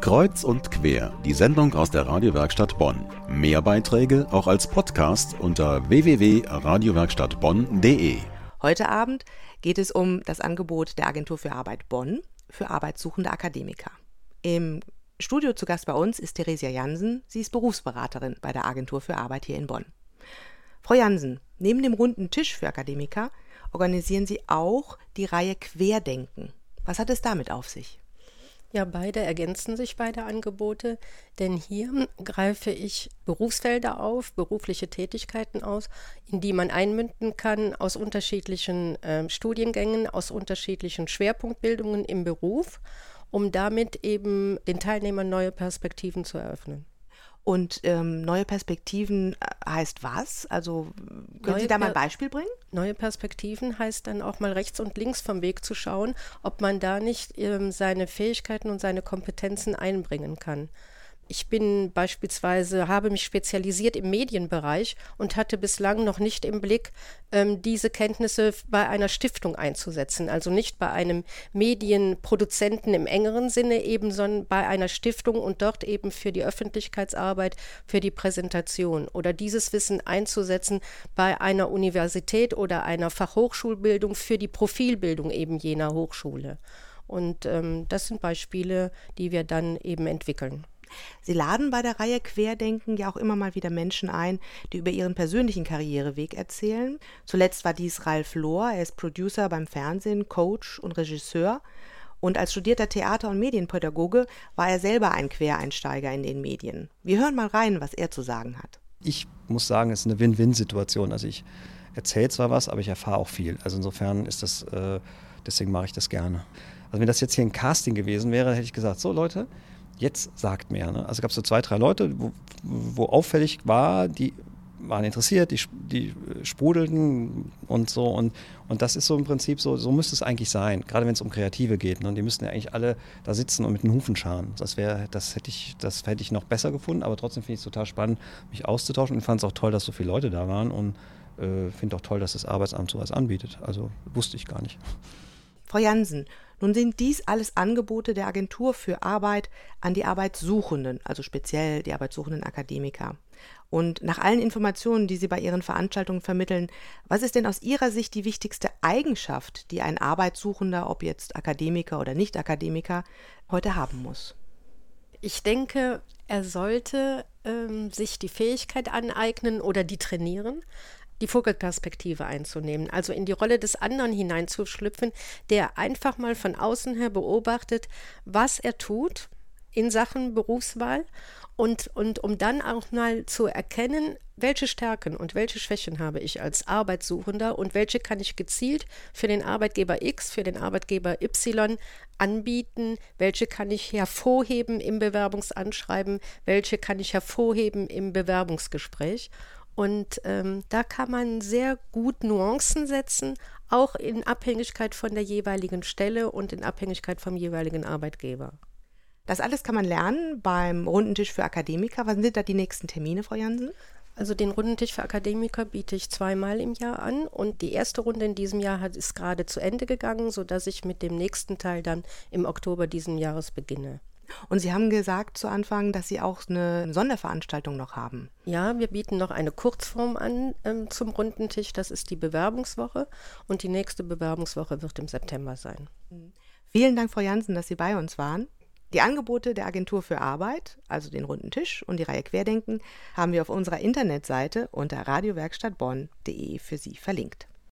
Kreuz und quer, die Sendung aus der Radiowerkstatt Bonn. Mehr Beiträge auch als Podcast unter www.radiowerkstattbonn.de. Heute Abend geht es um das Angebot der Agentur für Arbeit Bonn für arbeitssuchende Akademiker. Im Studio zu Gast bei uns ist Theresia Jansen. Sie ist Berufsberaterin bei der Agentur für Arbeit hier in Bonn. Frau Jansen, neben dem runden Tisch für Akademiker organisieren Sie auch die Reihe Querdenken. Was hat es damit auf sich? Ja, beide ergänzen sich, beide Angebote, denn hier greife ich Berufsfelder auf, berufliche Tätigkeiten aus, in die man einmünden kann aus unterschiedlichen äh, Studiengängen, aus unterschiedlichen Schwerpunktbildungen im Beruf, um damit eben den Teilnehmern neue Perspektiven zu eröffnen. Und ähm, neue Perspektiven äh, heißt was? Also können neue Sie da mal ein Beispiel bringen? Neue Perspektiven heißt dann auch mal rechts und links vom Weg zu schauen, ob man da nicht ähm, seine Fähigkeiten und seine Kompetenzen einbringen kann. Ich bin beispielsweise, habe mich spezialisiert im Medienbereich und hatte bislang noch nicht im Blick, ähm, diese Kenntnisse bei einer Stiftung einzusetzen. Also nicht bei einem Medienproduzenten im engeren Sinne eben, sondern bei einer Stiftung und dort eben für die Öffentlichkeitsarbeit, für die Präsentation oder dieses Wissen einzusetzen bei einer Universität oder einer Fachhochschulbildung für die Profilbildung eben jener Hochschule. Und ähm, das sind Beispiele, die wir dann eben entwickeln. Sie laden bei der Reihe Querdenken ja auch immer mal wieder Menschen ein, die über ihren persönlichen Karriereweg erzählen. Zuletzt war dies Ralf Lohr, er ist Producer beim Fernsehen, Coach und Regisseur. Und als studierter Theater- und Medienpädagoge war er selber ein Quereinsteiger in den Medien. Wir hören mal rein, was er zu sagen hat. Ich muss sagen, es ist eine Win-Win-Situation. Also ich erzähle zwar was, aber ich erfahre auch viel. Also insofern ist das, äh, deswegen mache ich das gerne. Also wenn das jetzt hier ein Casting gewesen wäre, hätte ich gesagt, so Leute, jetzt sagt mehr. Ne? Also gab es so zwei, drei Leute, wo, wo, auffällig war, die waren interessiert, die, die sprudelten und so. Und, und das ist so im Prinzip so, so müsste es eigentlich sein, gerade wenn es um Kreative geht. Ne? Und die müssten ja eigentlich alle da sitzen und mit den Hufen scharen. Das wäre, das hätte ich, das hätte ich noch besser gefunden, aber trotzdem finde ich es total spannend, mich auszutauschen und fand es auch toll, dass so viele Leute da waren und äh, finde auch toll, dass das Arbeitsamt sowas anbietet. Also wusste ich gar nicht. Frau Jansen, nun sind dies alles Angebote der Agentur für Arbeit an die Arbeitssuchenden, also speziell die arbeitssuchenden Akademiker. Und nach allen Informationen, die Sie bei Ihren Veranstaltungen vermitteln, was ist denn aus Ihrer Sicht die wichtigste Eigenschaft, die ein Arbeitssuchender, ob jetzt Akademiker oder Nicht-Akademiker, heute haben muss? Ich denke, er sollte ähm, sich die Fähigkeit aneignen oder die trainieren, die Vogelperspektive einzunehmen, also in die Rolle des anderen hineinzuschlüpfen, der einfach mal von außen her beobachtet, was er tut in Sachen Berufswahl und, und um dann auch mal zu erkennen, welche Stärken und welche Schwächen habe ich als Arbeitssuchender und welche kann ich gezielt für den Arbeitgeber X, für den Arbeitgeber Y anbieten, welche kann ich hervorheben im Bewerbungsanschreiben, welche kann ich hervorheben im Bewerbungsgespräch. Und ähm, da kann man sehr gut Nuancen setzen, auch in Abhängigkeit von der jeweiligen Stelle und in Abhängigkeit vom jeweiligen Arbeitgeber. Das alles kann man lernen beim Rundentisch für Akademiker. Wann sind da die nächsten Termine, Frau Jansen? Also den Rundentisch für Akademiker biete ich zweimal im Jahr an und die erste Runde in diesem Jahr hat, ist gerade zu Ende gegangen, sodass ich mit dem nächsten Teil dann im Oktober diesen Jahres beginne. Und Sie haben gesagt zu Anfang, dass Sie auch eine Sonderveranstaltung noch haben. Ja, wir bieten noch eine Kurzform an ähm, zum runden Tisch. Das ist die Bewerbungswoche. Und die nächste Bewerbungswoche wird im September sein. Mhm. Vielen Dank, Frau Jansen, dass Sie bei uns waren. Die Angebote der Agentur für Arbeit, also den runden Tisch und die Reihe Querdenken, haben wir auf unserer Internetseite unter radiowerkstattbonn.de für Sie verlinkt.